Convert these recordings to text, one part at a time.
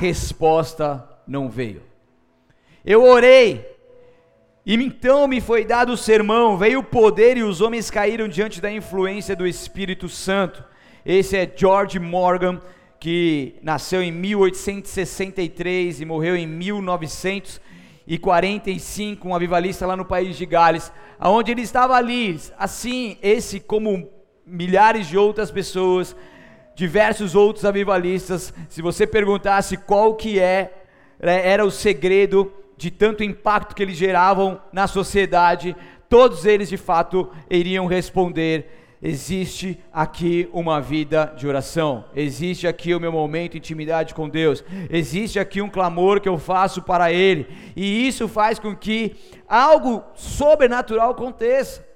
resposta não veio. Eu orei, e então me foi dado o sermão, veio o poder e os homens caíram diante da influência do Espírito Santo. Esse é George Morgan, que nasceu em 1863 e morreu em 1945, um avivalista lá no país de Gales, aonde ele estava ali, assim, esse como milhares de outras pessoas, diversos outros avivalistas, se você perguntasse qual que é, né, era o segredo de tanto impacto que eles geravam na sociedade, todos eles de fato iriam responder existe aqui uma vida de oração, existe aqui o meu momento de intimidade com Deus, existe aqui um clamor que eu faço para Ele, e isso faz com que algo sobrenatural aconteça.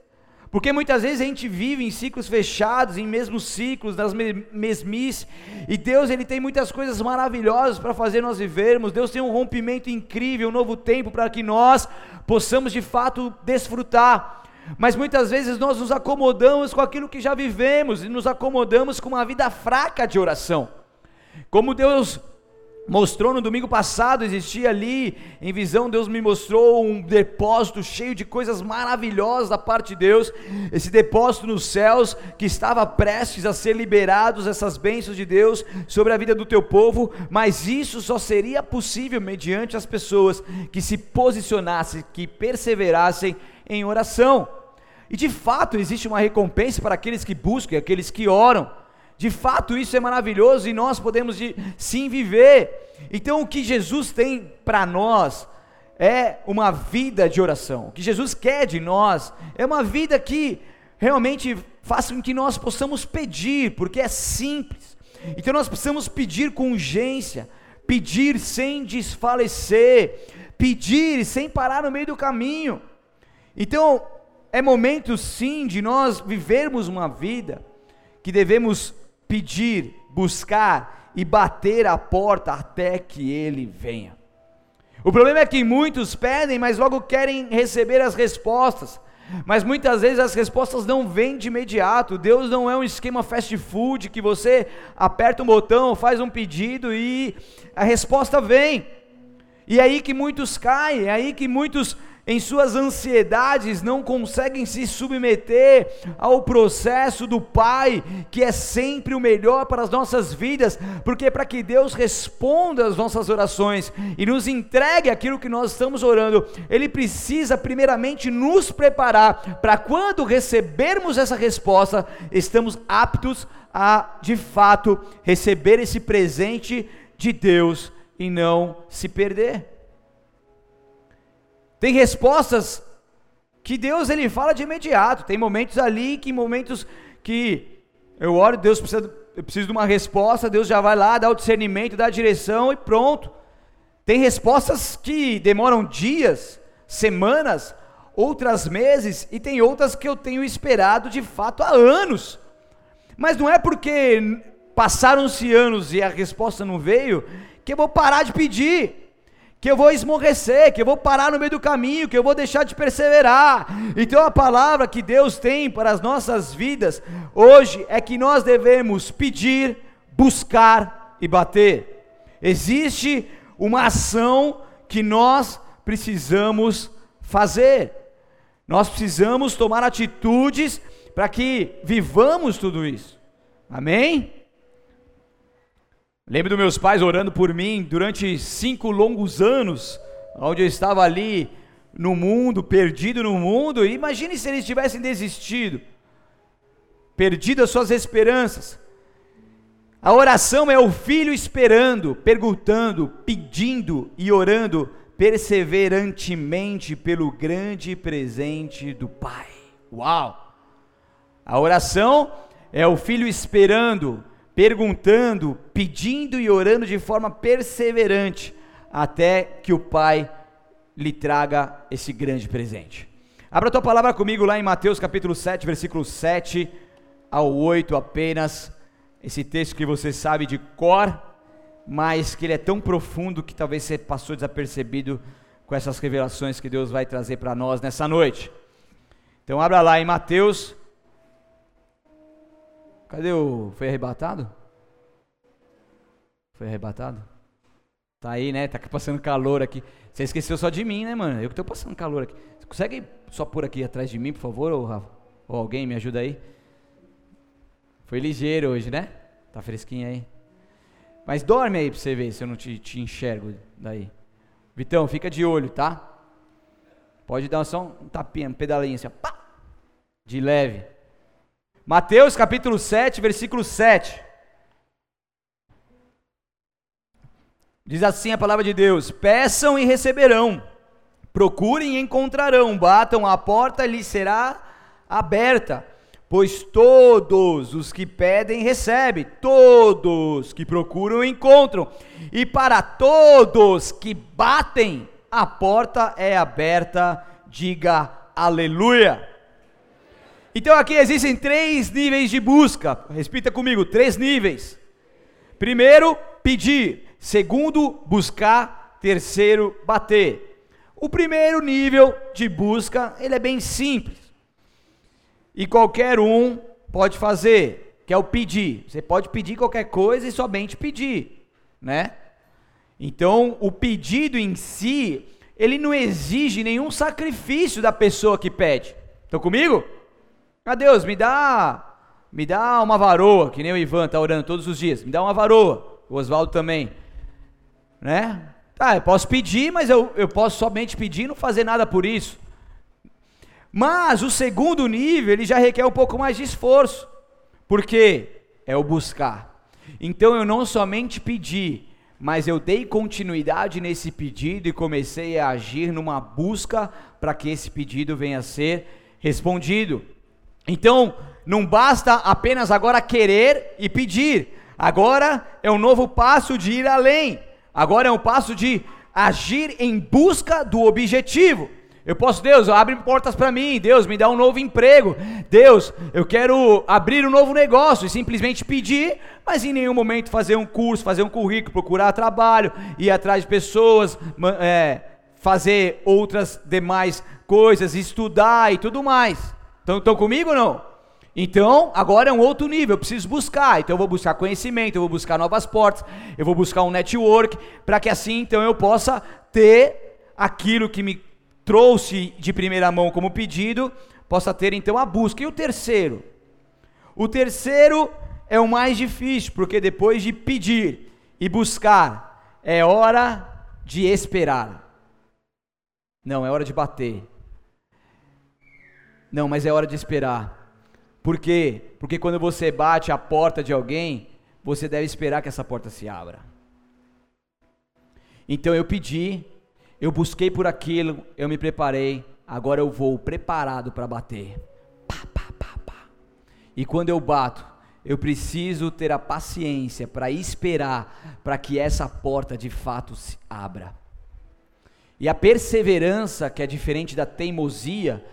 Porque muitas vezes a gente vive em ciclos fechados, em mesmos ciclos, nas mesmices, e Deus ele tem muitas coisas maravilhosas para fazer nós vivermos. Deus tem um rompimento incrível, um novo tempo para que nós possamos de fato desfrutar. Mas muitas vezes nós nos acomodamos com aquilo que já vivemos e nos acomodamos com uma vida fraca de oração. Como Deus mostrou no domingo passado, existia ali em visão, Deus me mostrou um depósito cheio de coisas maravilhosas da parte de Deus, esse depósito nos céus que estava prestes a ser liberados essas bênçãos de Deus sobre a vida do teu povo, mas isso só seria possível mediante as pessoas que se posicionassem, que perseverassem em oração. E de fato existe uma recompensa para aqueles que buscam, aqueles que oram. De fato isso é maravilhoso e nós podemos de, sim viver. Então o que Jesus tem para nós é uma vida de oração. O que Jesus quer de nós é uma vida que realmente faça com que nós possamos pedir, porque é simples. Então nós precisamos pedir com urgência, pedir sem desfalecer, pedir sem parar no meio do caminho. Então, é momento sim de nós vivermos uma vida que devemos pedir, buscar e bater a porta até que ele venha. O problema é que muitos pedem, mas logo querem receber as respostas. Mas muitas vezes as respostas não vêm de imediato. Deus não é um esquema fast food que você aperta um botão, faz um pedido e a resposta vem. E é aí que muitos caem, é aí que muitos em suas ansiedades não conseguem se submeter ao processo do Pai, que é sempre o melhor para as nossas vidas, porque para que Deus responda às nossas orações e nos entregue aquilo que nós estamos orando, Ele precisa primeiramente nos preparar para quando recebermos essa resposta, estamos aptos a de fato receber esse presente de Deus e não se perder. Tem respostas que Deus ele fala de imediato. Tem momentos ali que momentos que eu oro, Deus precisa, eu preciso de uma resposta, Deus já vai lá, dá o discernimento, dá a direção e pronto. Tem respostas que demoram dias, semanas, outras meses e tem outras que eu tenho esperado de fato há anos. Mas não é porque passaram-se anos e a resposta não veio que eu vou parar de pedir que eu vou esmorrecer, que eu vou parar no meio do caminho, que eu vou deixar de perseverar. Então a palavra que Deus tem para as nossas vidas hoje é que nós devemos pedir, buscar e bater. Existe uma ação que nós precisamos fazer. Nós precisamos tomar atitudes para que vivamos tudo isso. Amém? Lembro dos meus pais orando por mim durante cinco longos anos, onde eu estava ali no mundo, perdido no mundo. Imagine se eles tivessem desistido, perdido as suas esperanças. A oração é o filho esperando, perguntando, pedindo e orando perseverantemente pelo grande presente do Pai. Uau! A oração é o filho esperando, perguntando, pedindo e orando de forma perseverante, até que o Pai lhe traga esse grande presente. Abra a tua palavra comigo lá em Mateus capítulo 7, versículo 7 ao 8 apenas. Esse texto que você sabe de cor, mas que ele é tão profundo que talvez você passou desapercebido com essas revelações que Deus vai trazer para nós nessa noite. Então abra lá em Mateus Cadê o. Foi arrebatado? Foi arrebatado? Tá aí, né? Tá passando calor aqui. Você esqueceu só de mim, né, mano? Eu que tô passando calor aqui. Você consegue só por aqui atrás de mim, por favor, ou, Rafa? ou alguém me ajuda aí? Foi ligeiro hoje, né? Tá fresquinho aí. Mas dorme aí pra você ver se eu não te, te enxergo daí. Vitão, fica de olho, tá? Pode dar só um tapinha, um pedalinho assim, ó, pá, de leve. Mateus capítulo 7, versículo 7. Diz assim a palavra de Deus: Peçam e receberão, procurem e encontrarão, batam a porta lhes será aberta. Pois todos os que pedem recebem, todos que procuram encontram, e para todos que batem, a porta é aberta, diga aleluia. Então aqui existem três níveis de busca, repita comigo: três níveis. Primeiro, pedir. Segundo, buscar. Terceiro, bater. O primeiro nível de busca, ele é bem simples. E qualquer um pode fazer, que é o pedir. Você pode pedir qualquer coisa e somente pedir, né? Então, o pedido em si, ele não exige nenhum sacrifício da pessoa que pede. Estão comigo? Ah, Deus, me dá, me dá uma varoa, que nem o Ivan está orando todos os dias. Me dá uma varoa. O Oswaldo também. Né? Tá, eu posso pedir, mas eu, eu posso somente pedir e não fazer nada por isso. Mas o segundo nível, ele já requer um pouco mais de esforço. Porque é o buscar. Então eu não somente pedi, mas eu dei continuidade nesse pedido e comecei a agir numa busca para que esse pedido venha a ser respondido. Então, não basta apenas agora querer e pedir. Agora é um novo passo de ir além. Agora é um passo de agir em busca do objetivo. Eu posso, Deus, abre portas para mim. Deus, me dá um novo emprego. Deus, eu quero abrir um novo negócio e simplesmente pedir, mas em nenhum momento fazer um curso, fazer um currículo, procurar trabalho, ir atrás de pessoas, é, fazer outras demais coisas, estudar e tudo mais. Estão comigo ou não? Então, agora é um outro nível, eu preciso buscar. Então, eu vou buscar conhecimento, eu vou buscar novas portas, eu vou buscar um network, para que assim, então, eu possa ter aquilo que me trouxe de primeira mão como pedido, possa ter então a busca. E o terceiro? O terceiro é o mais difícil, porque depois de pedir e buscar, é hora de esperar. Não, é hora de bater. Não, mas é hora de esperar. Por quê? Porque quando você bate a porta de alguém, você deve esperar que essa porta se abra. Então eu pedi, eu busquei por aquilo, eu me preparei, agora eu vou preparado para bater. Pá, pá, pá, pá. E quando eu bato, eu preciso ter a paciência para esperar para que essa porta de fato se abra. E a perseverança, que é diferente da teimosia,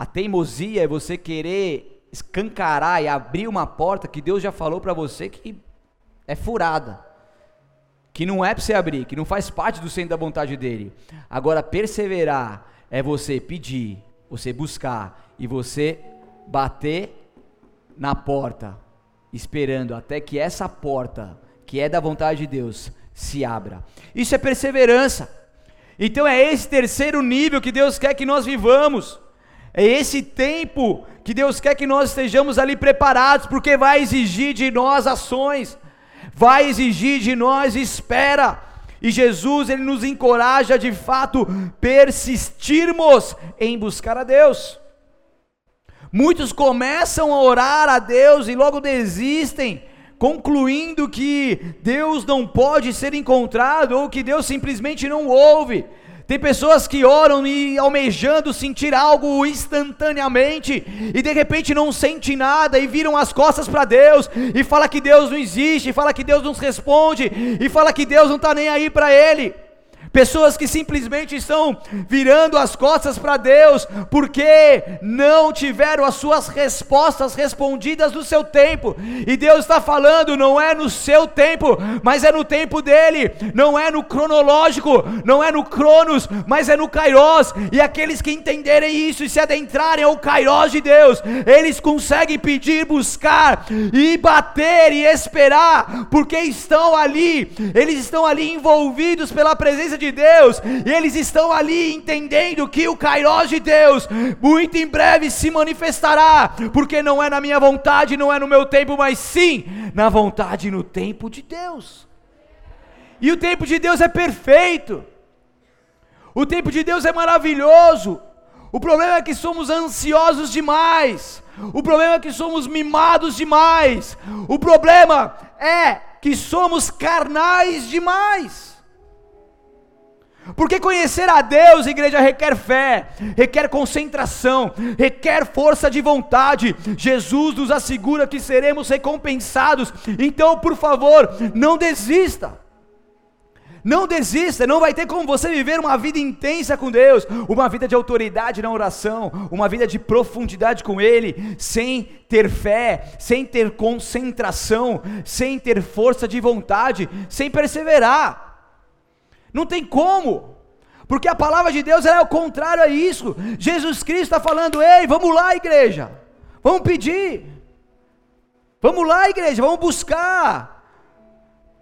a teimosia é você querer escancarar e abrir uma porta que Deus já falou para você que é furada que não é para você abrir, que não faz parte do centro da vontade dele. Agora, perseverar é você pedir, você buscar e você bater na porta, esperando até que essa porta, que é da vontade de Deus, se abra. Isso é perseverança. Então é esse terceiro nível que Deus quer que nós vivamos. É esse tempo que Deus quer que nós estejamos ali preparados, porque vai exigir de nós ações vai exigir de nós espera. E Jesus ele nos encoraja de fato persistirmos em buscar a Deus. Muitos começam a orar a Deus e logo desistem, concluindo que Deus não pode ser encontrado ou que Deus simplesmente não ouve. Tem pessoas que oram e almejando sentir algo instantaneamente e de repente não sente nada e viram as costas para Deus e fala que Deus não existe, e fala que Deus não responde e fala que Deus não está nem aí para ele. Pessoas que simplesmente estão virando as costas para Deus, porque não tiveram as suas respostas respondidas no seu tempo. E Deus está falando, não é no seu tempo, mas é no tempo dele. Não é no cronológico, não é no Cronos, mas é no Kairos. E aqueles que entenderem isso e se adentrarem ao Kairos de Deus, eles conseguem pedir, buscar e bater e esperar, porque estão ali, eles estão ali envolvidos pela presença de Deus, e eles estão ali entendendo que o Kairos de Deus muito em breve se manifestará, porque não é na minha vontade, não é no meu tempo, mas sim na vontade e no tempo de Deus. E o tempo de Deus é perfeito. O tempo de Deus é maravilhoso. O problema é que somos ansiosos demais. O problema é que somos mimados demais. O problema é que somos carnais demais. Porque conhecer a Deus, igreja, requer fé, requer concentração, requer força de vontade. Jesus nos assegura que seremos recompensados. Então, por favor, não desista. Não desista, não vai ter como você viver uma vida intensa com Deus, uma vida de autoridade na oração, uma vida de profundidade com Ele, sem ter fé, sem ter concentração, sem ter força de vontade, sem perseverar. Não tem como. Porque a palavra de Deus é o contrário a isso. Jesus Cristo está falando: ei, vamos lá, igreja. Vamos pedir. Vamos lá, igreja, vamos buscar.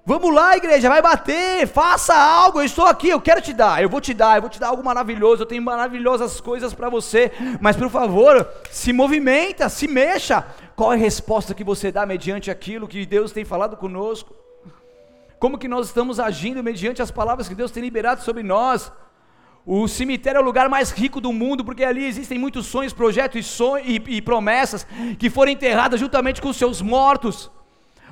Vamos lá, igreja, vai bater, faça algo. Eu estou aqui, eu quero te dar, eu vou te dar, eu vou te dar algo maravilhoso. Eu tenho maravilhosas coisas para você, mas por favor, se movimenta, se mexa. Qual é a resposta que você dá mediante aquilo que Deus tem falado conosco? Como que nós estamos agindo mediante as palavras que Deus tem liberado sobre nós. O cemitério é o lugar mais rico do mundo, porque ali existem muitos sonhos, projetos e, sonhos, e, e promessas que foram enterradas juntamente com os seus mortos.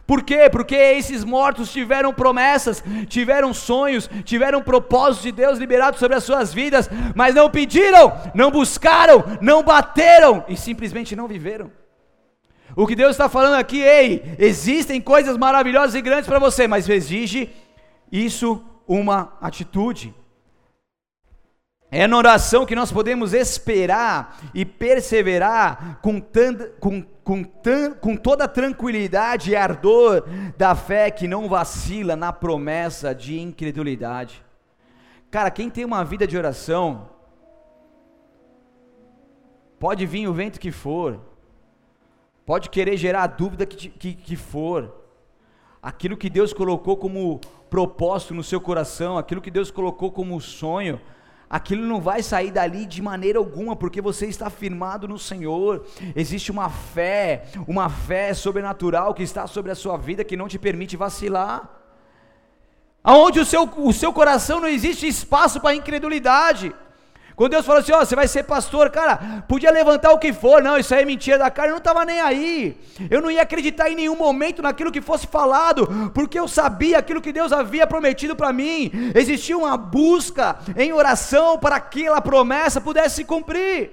Por quê? Porque esses mortos tiveram promessas, tiveram sonhos, tiveram propósitos de Deus liberados sobre as suas vidas, mas não pediram, não buscaram, não bateram e simplesmente não viveram. O que Deus está falando aqui, ei, existem coisas maravilhosas e grandes para você, mas exige isso uma atitude. É na oração que nós podemos esperar e perseverar com, tanta, com, com, com toda tranquilidade e ardor da fé que não vacila na promessa de incredulidade. Cara, quem tem uma vida de oração, pode vir o vento que for, pode querer gerar a dúvida que, que, que for, aquilo que Deus colocou como propósito no seu coração, aquilo que Deus colocou como sonho, aquilo não vai sair dali de maneira alguma, porque você está firmado no Senhor. Existe uma fé, uma fé sobrenatural que está sobre a sua vida que não te permite vacilar. Aonde o seu, o seu coração não existe espaço para incredulidade. Quando Deus falou assim: Ó, oh, você vai ser pastor, cara, podia levantar o que for, não, isso aí é mentira da cara, eu não estava nem aí. Eu não ia acreditar em nenhum momento naquilo que fosse falado, porque eu sabia aquilo que Deus havia prometido para mim. Existia uma busca em oração para que aquela promessa pudesse se cumprir.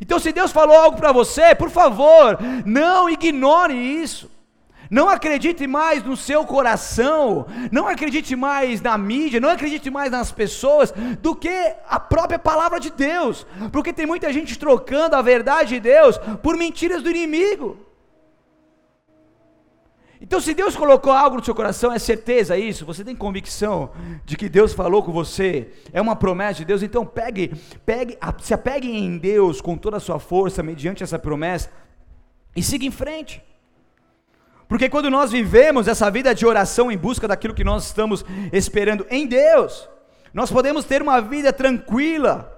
Então, se Deus falou algo para você, por favor, não ignore isso. Não acredite mais no seu coração, não acredite mais na mídia, não acredite mais nas pessoas do que a própria palavra de Deus, porque tem muita gente trocando a verdade de Deus por mentiras do inimigo. Então, se Deus colocou algo no seu coração, é certeza isso, você tem convicção de que Deus falou com você, é uma promessa de Deus, então pegue, pegue, se apegue em Deus com toda a sua força, mediante essa promessa, e siga em frente. Porque quando nós vivemos essa vida de oração em busca daquilo que nós estamos esperando em Deus, nós podemos ter uma vida tranquila,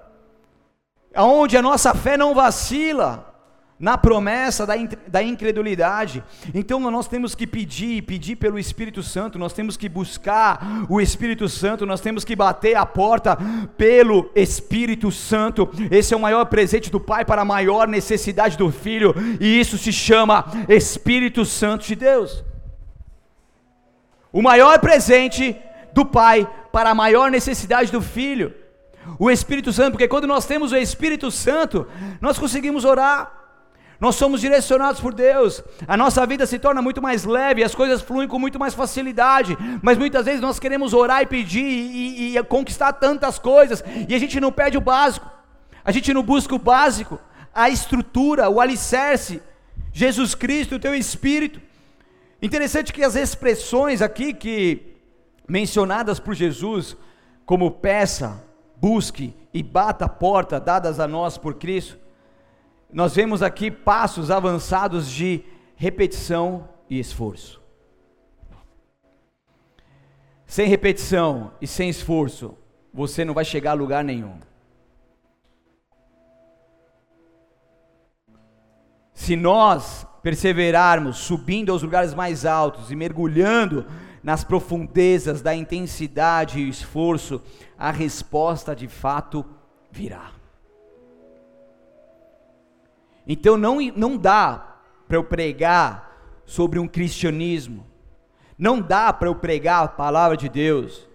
onde a nossa fé não vacila, na promessa da, da incredulidade. Então nós temos que pedir, pedir pelo Espírito Santo, nós temos que buscar o Espírito Santo, nós temos que bater a porta pelo Espírito Santo. Esse é o maior presente do Pai para a maior necessidade do Filho, e isso se chama Espírito Santo de Deus. O maior presente do Pai para a maior necessidade do Filho. O Espírito Santo, porque quando nós temos o Espírito Santo, nós conseguimos orar Nós somos direcionados por Deus, a nossa vida se torna muito mais leve, as coisas fluem com muito mais facilidade, mas muitas vezes nós queremos orar e pedir e, e, e conquistar tantas coisas, e a gente não pede o básico, a gente não busca o básico, a estrutura, o alicerce, Jesus Cristo, o teu Espírito. Interessante que as expressões aqui que mencionadas por Jesus, como peça, busque e bata a porta dadas a nós por Cristo, nós vemos aqui passos avançados de repetição e esforço. Sem repetição e sem esforço, você não vai chegar a lugar nenhum. Se nós perseverarmos subindo aos lugares mais altos e mergulhando nas profundezas da intensidade e esforço, a resposta de fato virá. Então não, não dá para eu pregar sobre um cristianismo, não dá para eu pregar a palavra de Deus,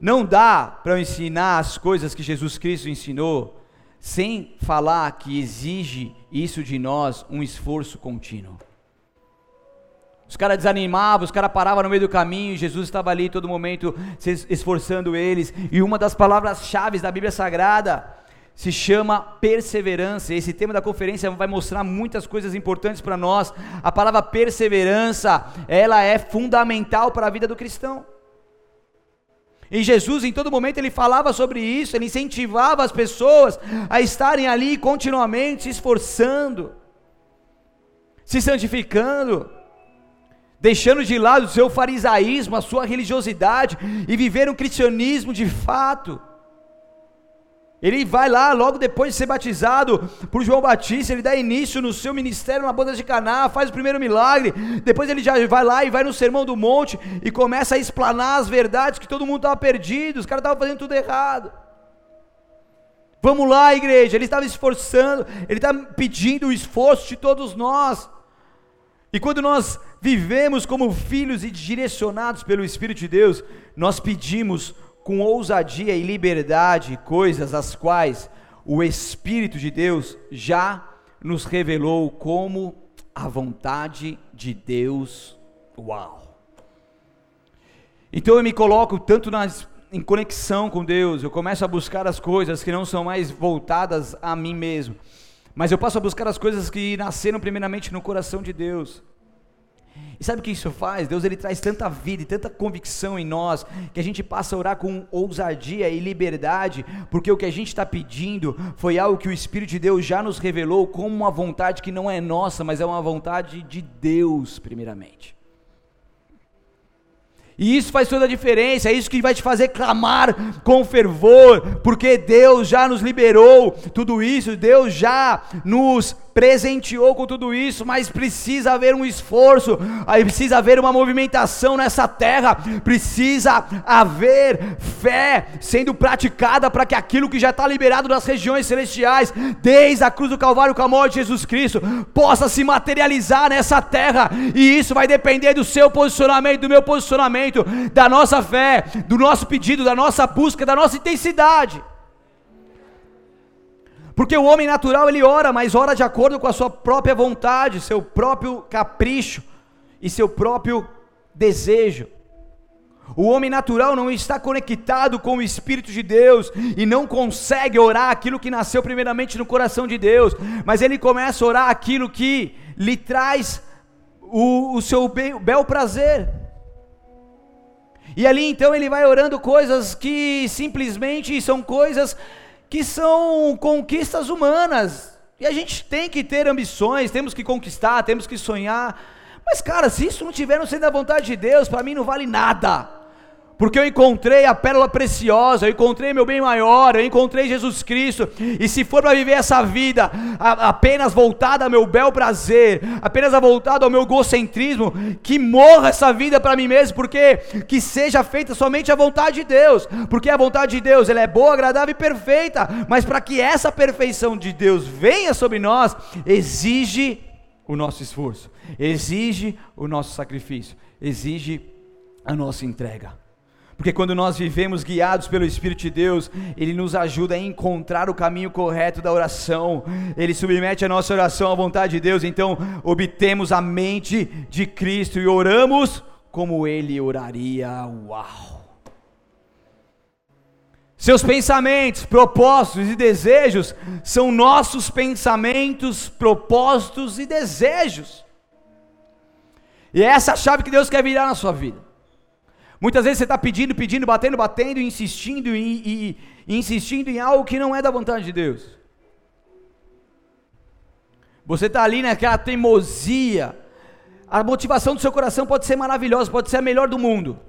não dá para eu ensinar as coisas que Jesus Cristo ensinou, sem falar que exige isso de nós um esforço contínuo. Os caras desanimavam, os caras paravam no meio do caminho, Jesus estava ali todo momento se esforçando eles, e uma das palavras-chave da Bíblia Sagrada se chama perseverança. Esse tema da conferência vai mostrar muitas coisas importantes para nós. A palavra perseverança, ela é fundamental para a vida do cristão. E Jesus, em todo momento, ele falava sobre isso, ele incentivava as pessoas a estarem ali continuamente se esforçando, se santificando, deixando de lado o seu farisaísmo, a sua religiosidade e viver um cristianismo de fato. Ele vai lá, logo depois de ser batizado por João Batista, ele dá início no seu ministério na boda de Caná, faz o primeiro milagre. Depois ele já vai lá e vai no Sermão do Monte e começa a explanar as verdades que todo mundo estava perdido, os caras estavam fazendo tudo errado. Vamos lá, igreja. Ele estava esforçando, ele está pedindo o esforço de todos nós. E quando nós vivemos como filhos e direcionados pelo Espírito de Deus, nós pedimos com ousadia e liberdade coisas as quais o Espírito de Deus já nos revelou como a vontade de Deus. Uau! Então eu me coloco tanto nas, em conexão com Deus, eu começo a buscar as coisas que não são mais voltadas a mim mesmo, mas eu passo a buscar as coisas que nasceram primeiramente no coração de Deus. E sabe o que isso faz? Deus ele traz tanta vida e tanta convicção em nós que a gente passa a orar com ousadia e liberdade, porque o que a gente está pedindo foi algo que o Espírito de Deus já nos revelou como uma vontade que não é nossa, mas é uma vontade de Deus, primeiramente. E isso faz toda a diferença, é isso que vai te fazer clamar com fervor, porque Deus já nos liberou tudo isso, Deus já nos presenteou com tudo isso, mas precisa haver um esforço, aí precisa haver uma movimentação nessa terra, precisa haver fé sendo praticada para que aquilo que já está liberado das regiões celestiais, desde a cruz do Calvário com a morte de Jesus Cristo, possa se materializar nessa terra, e isso vai depender do seu posicionamento, do meu posicionamento, da nossa fé, do nosso pedido, da nossa busca, da nossa intensidade. Porque o homem natural ele ora, mas ora de acordo com a sua própria vontade, seu próprio capricho e seu próprio desejo. O homem natural não está conectado com o Espírito de Deus e não consegue orar aquilo que nasceu primeiramente no coração de Deus, mas ele começa a orar aquilo que lhe traz o, o seu bel, bel prazer. E ali então ele vai orando coisas que simplesmente são coisas que são conquistas humanas. E a gente tem que ter ambições, temos que conquistar, temos que sonhar. Mas, cara, se isso não tiver no centro da vontade de Deus, para mim não vale nada porque eu encontrei a pérola preciosa, eu encontrei meu bem maior, eu encontrei Jesus Cristo, e se for para viver essa vida a, apenas voltada ao meu bel prazer, apenas voltada ao meu egocentrismo, que morra essa vida para mim mesmo, porque que seja feita somente a vontade de Deus, porque a vontade de Deus ela é boa, agradável e perfeita, mas para que essa perfeição de Deus venha sobre nós, exige o nosso esforço, exige o nosso sacrifício, exige a nossa entrega. Porque quando nós vivemos guiados pelo Espírito de Deus, Ele nos ajuda a encontrar o caminho correto da oração, Ele submete a nossa oração à vontade de Deus, então obtemos a mente de Cristo e oramos como Ele oraria. Uau! Seus pensamentos, propósitos e desejos são nossos pensamentos, propósitos e desejos. E é essa a chave que Deus quer virar na sua vida. Muitas vezes você está pedindo, pedindo, batendo, batendo, insistindo e, e, insistindo em algo que não é da vontade de Deus. Você está ali naquela teimosia. A motivação do seu coração pode ser maravilhosa, pode ser a melhor do mundo.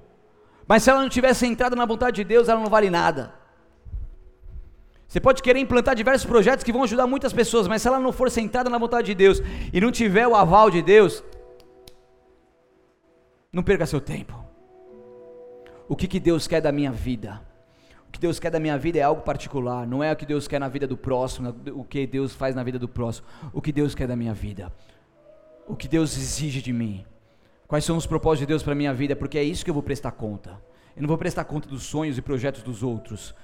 Mas se ela não estiver centrada na vontade de Deus, ela não vale nada. Você pode querer implantar diversos projetos que vão ajudar muitas pessoas, mas se ela não for centrada na vontade de Deus e não tiver o aval de Deus, não perca seu tempo. O que, que Deus quer da minha vida? O que Deus quer da minha vida é algo particular, não é o que Deus quer na vida do próximo, o que Deus faz na vida do próximo. O que Deus quer da minha vida? O que Deus exige de mim? Quais são os propósitos de Deus para minha vida? Porque é isso que eu vou prestar conta. Eu não vou prestar conta dos sonhos e projetos dos outros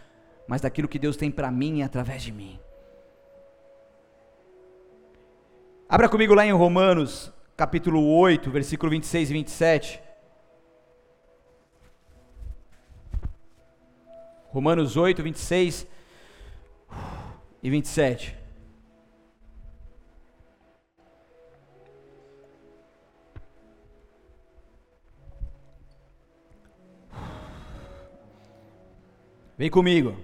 mas daquilo que Deus tem para mim e através de mim. Abra comigo lá em Romanos, capítulo 8, versículo 26 e 27. Romanos 8, 26 e 27. Vem comigo.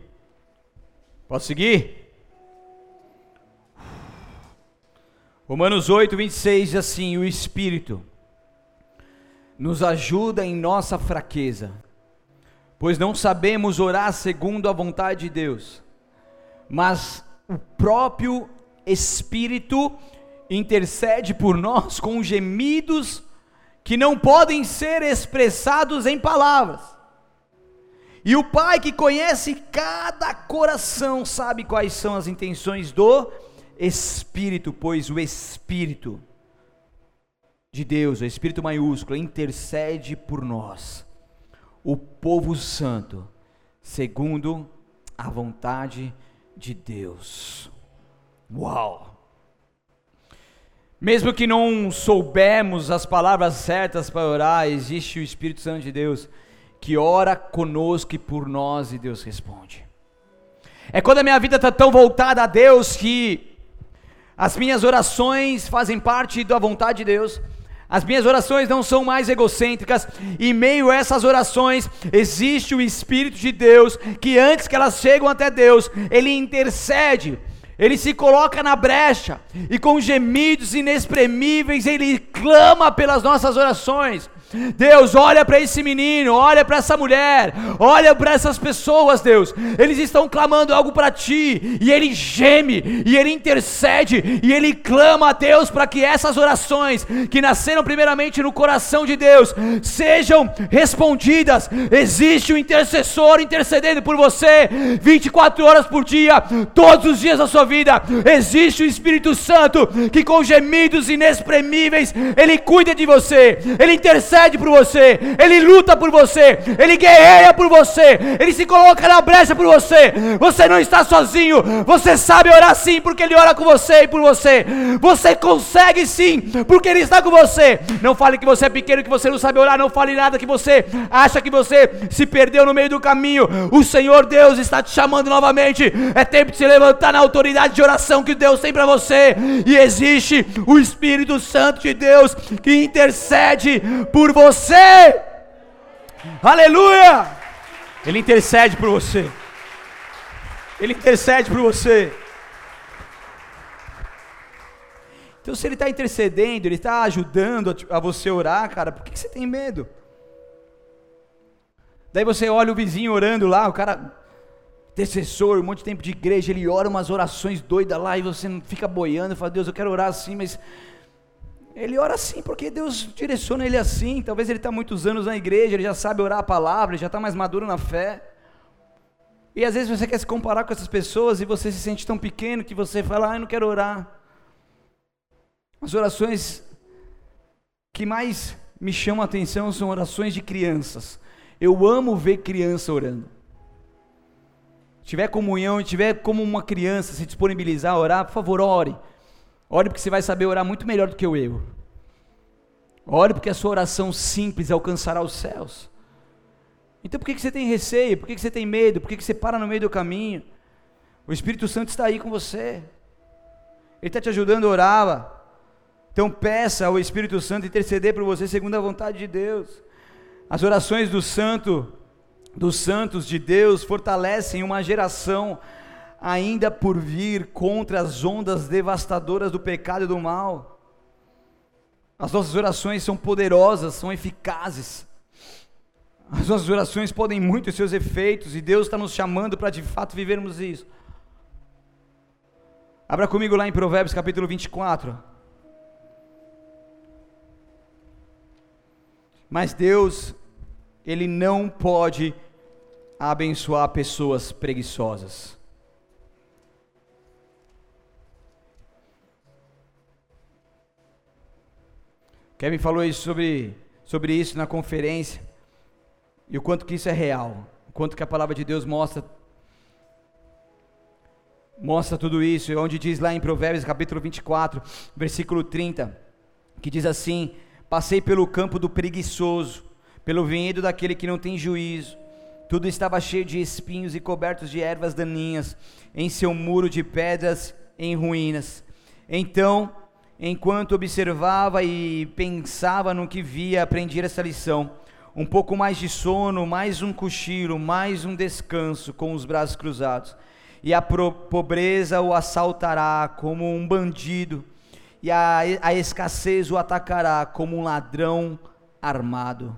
Posso seguir? Romanos 8, 26 diz assim: O Espírito nos ajuda em nossa fraqueza, pois não sabemos orar segundo a vontade de Deus, mas o próprio Espírito intercede por nós com gemidos que não podem ser expressados em palavras. E o Pai que conhece cada coração sabe quais são as intenções do Espírito, pois o Espírito de Deus, o Espírito maiúsculo, intercede por nós, o povo santo, segundo a vontade de Deus. Uau! Mesmo que não soubemos as palavras certas para orar, existe o Espírito Santo de Deus que ora conosco e por nós e Deus responde. É quando a minha vida está tão voltada a Deus que as minhas orações fazem parte da vontade de Deus. As minhas orações não são mais egocêntricas, e meio a essas orações existe o Espírito de Deus, que antes que elas chegam até Deus, ele intercede, ele se coloca na brecha, e com gemidos inexprimíveis ele clama pelas nossas orações. Deus, olha para esse menino, olha para essa mulher, olha para essas pessoas, Deus. Eles estão clamando algo para ti, e ele geme, e ele intercede, e ele clama a Deus para que essas orações que nasceram primeiramente no coração de Deus sejam respondidas. Existe um intercessor intercedendo por você 24 horas por dia, todos os dias da sua vida. Existe o Espírito Santo que com gemidos inexprimíveis ele cuida de você. Ele intercede intercede por você, Ele luta por você, Ele guerreia por você, Ele se coloca na brecha por você. Você não está sozinho, você sabe orar sim, porque Ele ora com você e por você. Você consegue sim, porque Ele está com você. Não fale que você é pequeno, que você não sabe orar, não fale nada que você acha que você se perdeu no meio do caminho. O Senhor Deus está te chamando novamente. É tempo de se levantar na autoridade de oração que Deus tem para você. E existe o Espírito Santo de Deus que intercede por por você. Aleluia! Ele intercede por você. Ele intercede por você. Então, se ele está intercedendo, ele está ajudando a, você orar, cara, por que, você tem medo? Daí você olha o vizinho orando lá, o cara, intercessor, um monte de tempo de igreja, ele ora umas orações doidas lá e você fica boiando, fala, Deus, eu quero orar assim, mas ele ora assim porque Deus direciona ele assim. Talvez ele está muitos anos na igreja, ele já sabe orar a palavra, ele já está mais maduro na fé. E às vezes você quer se comparar com essas pessoas e você se sente tão pequeno que você fala, ah, eu não quero orar. As orações que mais me chamam a atenção são orações de crianças. Eu amo ver criança orando. Se tiver comunhão, tiver como uma criança se disponibilizar a orar, por favor, ore. Ore porque você vai saber orar muito melhor do que eu. eu. Ore porque a sua oração simples alcançará os céus. Então por que, você tem receio? Por que, você tem medo? Por que você para no meio do caminho? O Espírito Santo está aí com você. Ele está te ajudando a orar. Então peça ao Espírito Santo interceder por você segundo a vontade de Deus. As orações do santo, dos santos de Deus fortalecem uma geração ainda por vir contra as ondas devastadoras do pecado e do mal. As nossas orações são poderosas, são eficazes. As nossas orações podem muito os seus efeitos e Deus está nos chamando para de fato vivermos isso. Abra comigo lá em Provérbios capítulo 24. Mas Deus, Ele não pode abençoar pessoas preguiçosas. Kevin falou isso sobre, sobre isso na conferência, e o quanto que isso é real, o quanto que a palavra de Deus mostra mostra tudo isso, onde diz lá em Provérbios capítulo 24, versículo 30, que diz assim: Passei pelo campo do preguiçoso, pelo vinhedo daquele que não tem juízo. Tudo estava cheio de espinhos e cobertos de ervas daninhas, em seu muro de pedras em ruínas. Então, enquanto observava e pensava no que via, aprendi essa lição. Um pouco mais de sono, mais um cochilo, mais um descanso com os braços cruzados. E a pobreza o assaltará como um bandido e a, a escassez o atacará como um ladrão armado.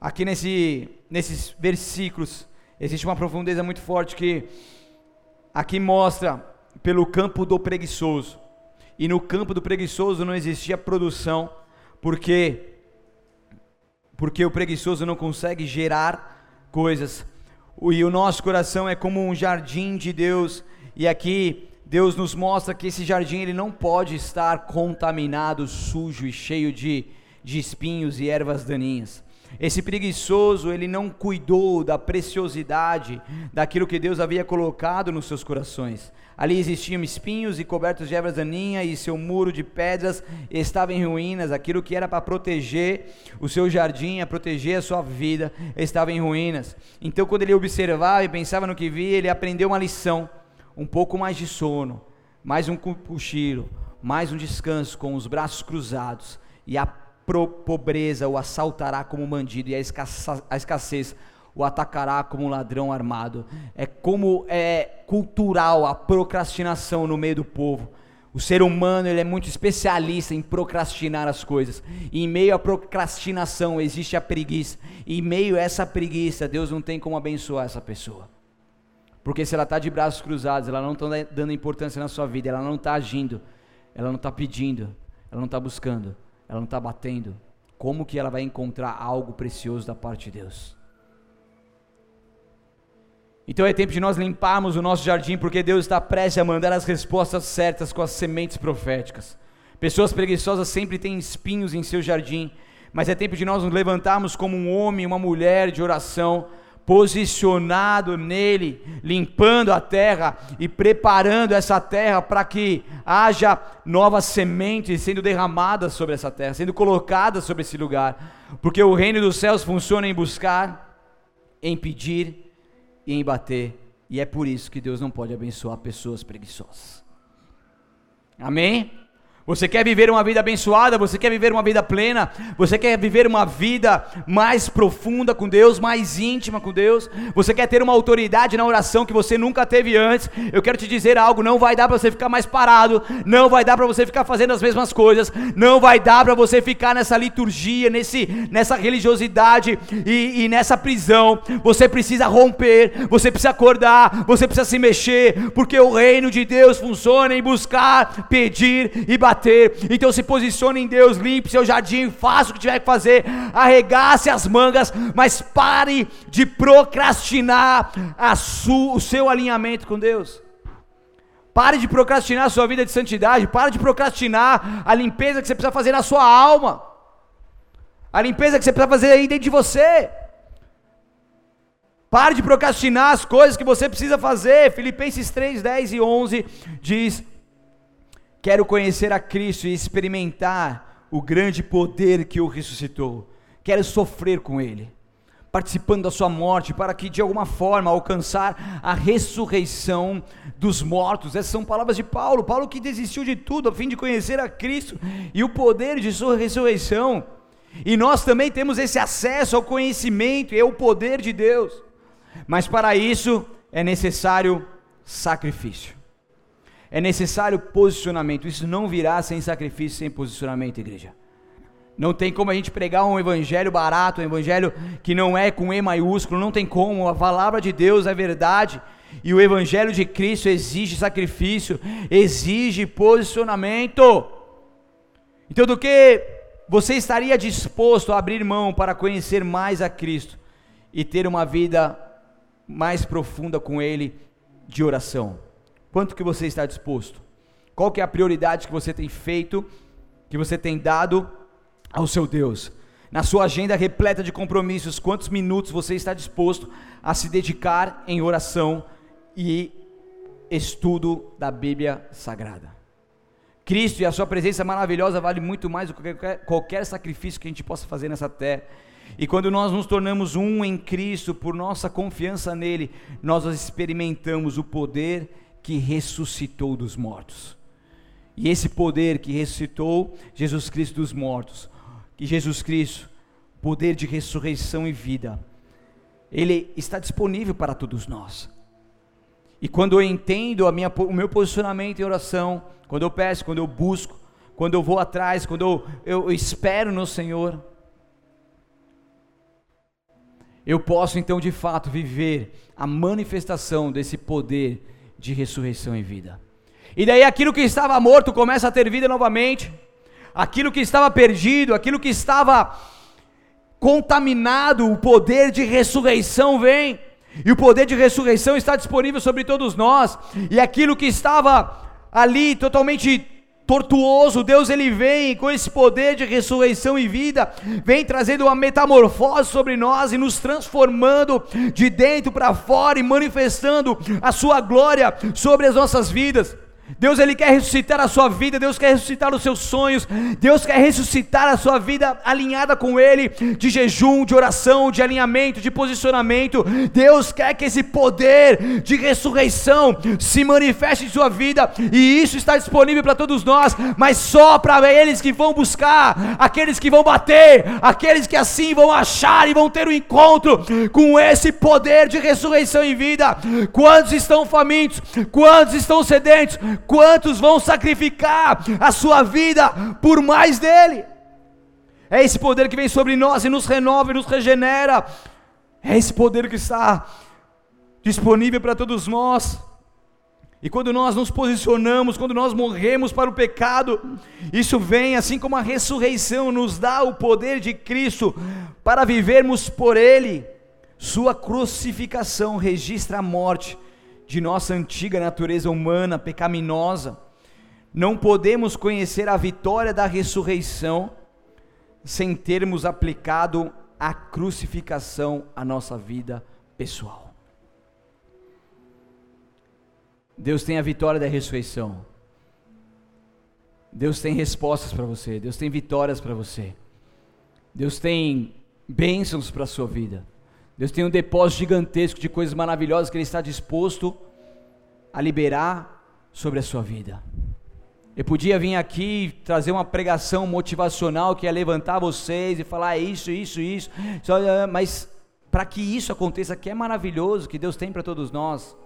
Aqui nesse, nesses versículos existe uma profundeza muito forte que aqui mostra pelo campo do preguiçoso. E no campo do preguiçoso não existia produção, porque porque o preguiçoso não consegue gerar coisas. E o nosso coração é como um jardim de Deus, e aqui Deus nos mostra que esse jardim ele não pode estar contaminado, sujo e cheio de, de espinhos e ervas daninhas. Esse preguiçoso, ele não cuidou da preciosidade daquilo que Deus havia colocado nos seus corações. Ali existiam espinhos e cobertos de ervas daninhas, e seu muro de pedras estava em ruínas. Aquilo que era para proteger o seu jardim, a proteger a sua vida, estava em ruínas. Então, quando ele observava e pensava no que via, ele aprendeu uma lição um pouco mais de sono, mais um cochilo, mais um descanso com os braços cruzados, e a pobreza o assaltará como bandido, e a escassez o atacará como ladrão armado. É como é cultural a procrastinação no meio do povo. O ser humano ele é muito especialista em procrastinar as coisas. E em meio à procrastinação existe a preguiça. E em meio a essa preguiça, Deus não tem como abençoar essa pessoa. Porque se ela está de braços cruzados, ela não está dando importância na sua vida, ela não está agindo, ela não está pedindo, ela não está buscando, ela não está batendo, como que ela vai encontrar algo precioso da parte de Deus? Então é tempo de nós limparmos o nosso jardim, porque Deus está prestes a mandar as respostas certas com as sementes proféticas. Pessoas preguiçosas sempre têm espinhos em seu jardim, mas é tempo de nós nos levantarmos como um homem, uma mulher de oração, posicionado nele, limpando a terra e preparando essa terra para que haja novas sementes sendo derramadas sobre essa terra, sendo colocadas sobre esse lugar, porque o reino dos céus funciona em buscar, em pedir e em bater, e é por isso que Deus não pode abençoar pessoas preguiçosas. Amém? Você quer viver uma vida abençoada? Você quer viver uma vida plena? Você quer viver uma vida mais profunda com Deus, mais íntima com Deus? Você quer ter uma autoridade na oração que você nunca teve antes? Eu quero te dizer algo: não vai dar para você ficar mais parado, não vai dar para você ficar fazendo as mesmas coisas, não vai dar para você ficar nessa liturgia, nesse, nessa religiosidade e, e nessa prisão. Você precisa romper, você precisa acordar, você precisa se mexer, porque o reino de Deus funciona em buscar, pedir e bater Então se posicione em Deus, limpe seu jardim, faça o que tiver que fazer, arregace as mangas, mas pare de procrastinar o seu alinhamento com Deus. Pare de procrastinar a sua vida de santidade, pare de procrastinar a limpeza que você precisa fazer na sua alma. A limpeza que você precisa fazer aí dentro de você. Pare de procrastinar as coisas que você precisa fazer. Filipenses 3, 10 e 11 diz: Quero conhecer a Cristo e experimentar o grande poder que o ressuscitou. Quero sofrer com Ele, participando da Sua morte, para que de alguma forma alcançar a ressurreição dos mortos. Essas são palavras de Paulo. Paulo que desistiu de tudo a fim de conhecer a Cristo e o poder de Sua ressurreição. E nós também temos esse acesso ao conhecimento e ao poder de Deus. Mas para isso é necessário sacrifício. É necessário posicionamento. Isso não virá sem sacrifício, sem posicionamento, igreja. Não tem como a gente pregar um evangelho barato, um evangelho que não é com E maiúsculo, não tem como. A palavra de Deus é verdade. E o evangelho de Cristo exige sacrifício, exige posicionamento. Então, do que você estaria disposto a abrir mão para conhecer mais a Cristo e ter uma vida mais profunda com Ele de oração? Quanto que você está disposto? Qual que é a prioridade que você tem feito, que você tem dado ao seu Deus? Na sua agenda repleta de compromissos, quantos minutos você está disposto a se dedicar em oração e estudo da Bíblia Sagrada? Cristo e a sua presença maravilhosa vale muito mais do que qualquer, qualquer sacrifício que a gente possa fazer nessa terra. E quando nós nos tornamos um em Cristo, por nossa confiança nele, nós experimentamos o poder que ressuscitou dos mortos. E esse poder que ressuscitou Jesus Cristo dos mortos, que Jesus Cristo, poder de ressurreição e vida, ele está disponível para todos nós. E quando eu entendo minha, o meu posicionamento em oração, quando eu peço, quando eu busco, quando eu vou atrás, quando eu, eu, eu espero no Senhor, eu posso então de fato viver a manifestação desse poder de ressurreição e vida. E daí aquilo que estava morto começa a ter vida novamente, aquilo que estava perdido, aquilo que estava contaminado, o poder de ressurreição vem. E o poder de ressurreição está disponível sobre todos nós, e aquilo que estava ali totalmente tortuoso, Deus ele vem com esse poder de ressurreição e vida, vem trazendo uma metamorfose sobre nós e nos transformando de dentro para fora e manifestando a sua glória sobre as nossas vidas. Deus ele quer ressuscitar a sua vida, Deus quer ressuscitar os seus sonhos, Deus quer ressuscitar a sua vida alinhada com Ele, de jejum, de oração, de alinhamento, de posicionamento. Deus quer que esse poder de ressurreição se manifeste em sua vida, e isso está disponível para todos nós, mas só para eles que vão buscar, aqueles que vão bater, aqueles que assim vão achar e vão ter o um encontro com esse poder de ressurreição em vida. Quantos estão famintos? Quantos estão sedentos? Quantos vão sacrificar a sua vida por mais dele? É esse poder que vem sobre nós e nos renova e nos regenera. É esse poder que está disponível para todos nós. E quando nós nos posicionamos, quando nós morremos para o pecado, isso vem assim como a ressurreição nos dá o poder de Cristo para vivermos por Ele. Sua crucificação registra a morte de nossa antiga natureza humana pecaminosa, não podemos conhecer a vitória da ressurreição sem termos aplicado a crucificação à nossa vida pessoal. Deus tem a vitória da ressurreição. Deus tem respostas para você, Deus tem vitórias para você. Deus tem bênçãos para a sua vida. Deus tem um depósito gigantesco de coisas maravilhosas que Ele está disposto a liberar sobre a sua vida. Eu podia vir aqui trazer uma pregação motivacional que ia levantar vocês e falar isso, isso, isso, mas para que isso aconteça, que é maravilhoso, que Deus tem para todos nós,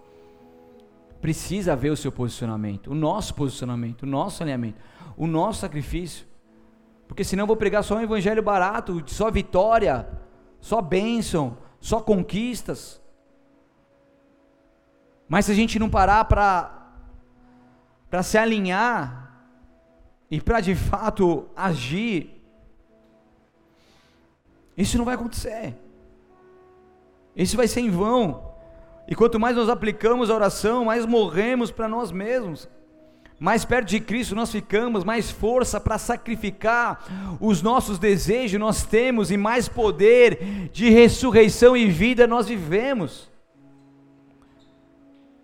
precisa haver o seu posicionamento, o nosso posicionamento, o nosso alinhamento, o nosso sacrifício, porque senão eu vou pregar só um evangelho barato, só vitória, só bênção, só conquistas. Mas se a gente não parar para se alinhar e para de fato agir, isso não vai acontecer. Isso vai ser em vão. E quanto mais nós aplicamos a oração, mais morremos para nós mesmos. Mais perto de Cristo nós ficamos, mais força para sacrificar os nossos desejos nós temos e mais poder de ressurreição e vida nós vivemos.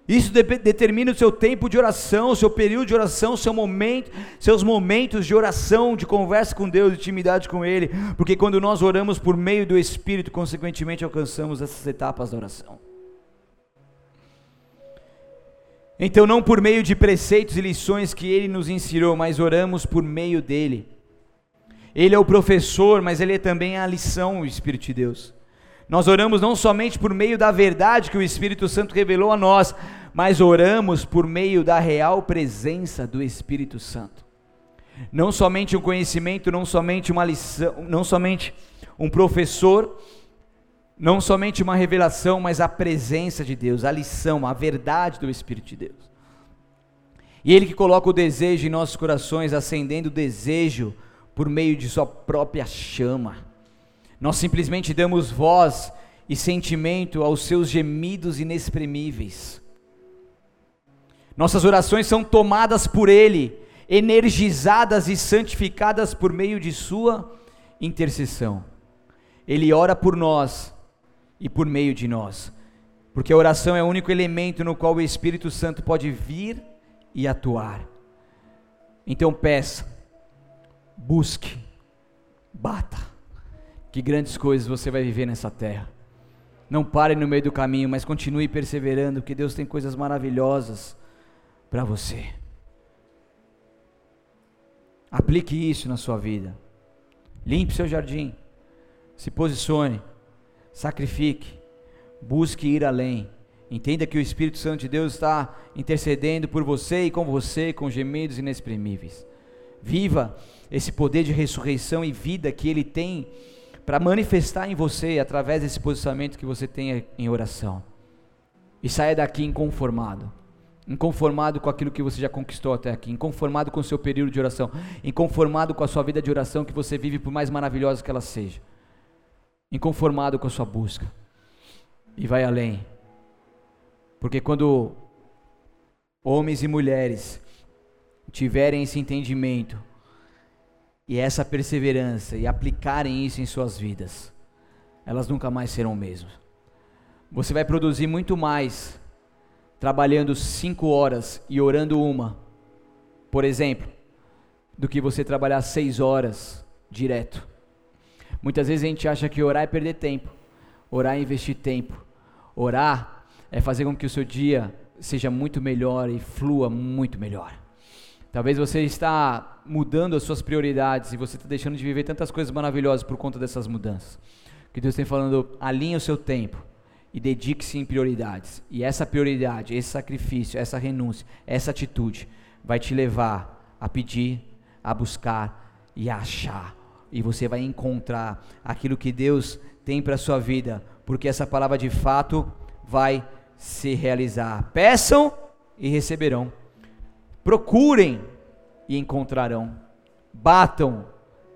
Isso de determina o seu tempo de oração, o seu período de oração, seu momento, seus momentos de oração, de conversa com Deus, de intimidade com Ele, porque quando nós oramos por meio do Espírito, consequentemente alcançamos essas etapas da oração. Então, não por meio de preceitos e lições que ele nos ensinou, mas oramos por meio dele. Ele é o professor, mas ele é também a lição, o Espírito de Deus. Nós oramos não somente por meio da verdade que o Espírito Santo revelou a nós, mas oramos por meio da real presença do Espírito Santo. Não somente um conhecimento, não somente uma lição, não somente um professor, não somente uma revelação, mas a presença de Deus, a lição, a verdade do Espírito de Deus. E Ele que coloca o desejo em nossos corações, acendendo o desejo por meio de Sua própria chama. Nós simplesmente damos voz e sentimento aos seus gemidos inexprimíveis. Nossas orações são tomadas por Ele, energizadas e santificadas por meio de Sua intercessão. Ele ora por nós e por meio de nós. Porque a oração é o único elemento no qual o Espírito Santo pode vir e atuar. Então peça, busque, bata. Que grandes coisas você vai viver nessa terra. Não pare no meio do caminho, mas continue perseverando, porque Deus tem coisas maravilhosas para você. Aplique isso na sua vida. Limpe seu jardim. Se posicione sacrifique, busque ir além. Entenda que o Espírito Santo de Deus está intercedendo por você e com você com gemidos inexprimíveis. Viva esse poder de ressurreição e vida que Ele tem para manifestar em você através desse posicionamento que você tem em oração. E saia daqui inconformado. Inconformado com aquilo que você já conquistou até aqui, inconformado com o seu período de oração, inconformado com a sua vida de oração que você vive, por mais maravilhosa que ela seja inconformado com a sua busca. E vai além. Porque quando homens e mulheres tiverem esse entendimento e essa perseverança e aplicarem isso em suas vidas, elas nunca mais serão o mesmo. Você vai produzir muito mais trabalhando cinco horas e orando uma, por exemplo, do que você trabalhar seis horas direto. Muitas vezes a gente acha que orar é perder tempo, orar é investir tempo, orar é fazer com que o seu dia seja muito melhor e flua muito melhor. Talvez você está mudando as suas prioridades e você está deixando de viver tantas coisas maravilhosas por conta dessas mudanças. Que Deus tem falando, alinhe o seu tempo e dedique-se em prioridades. E essa prioridade, esse sacrifício, essa renúncia, essa atitude vai te levar a pedir, a buscar e a achar e você vai encontrar aquilo que Deus tem para a sua vida, porque essa palavra de fato vai se realizar. Peçam e receberão. Procurem e encontrarão. Batam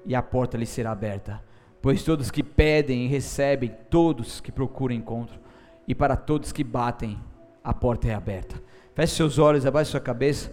e a porta lhes será aberta. Pois todos que pedem e recebem, todos que procuram encontram. E para todos que batem, a porta é aberta. Feche seus olhos, abaixe sua cabeça.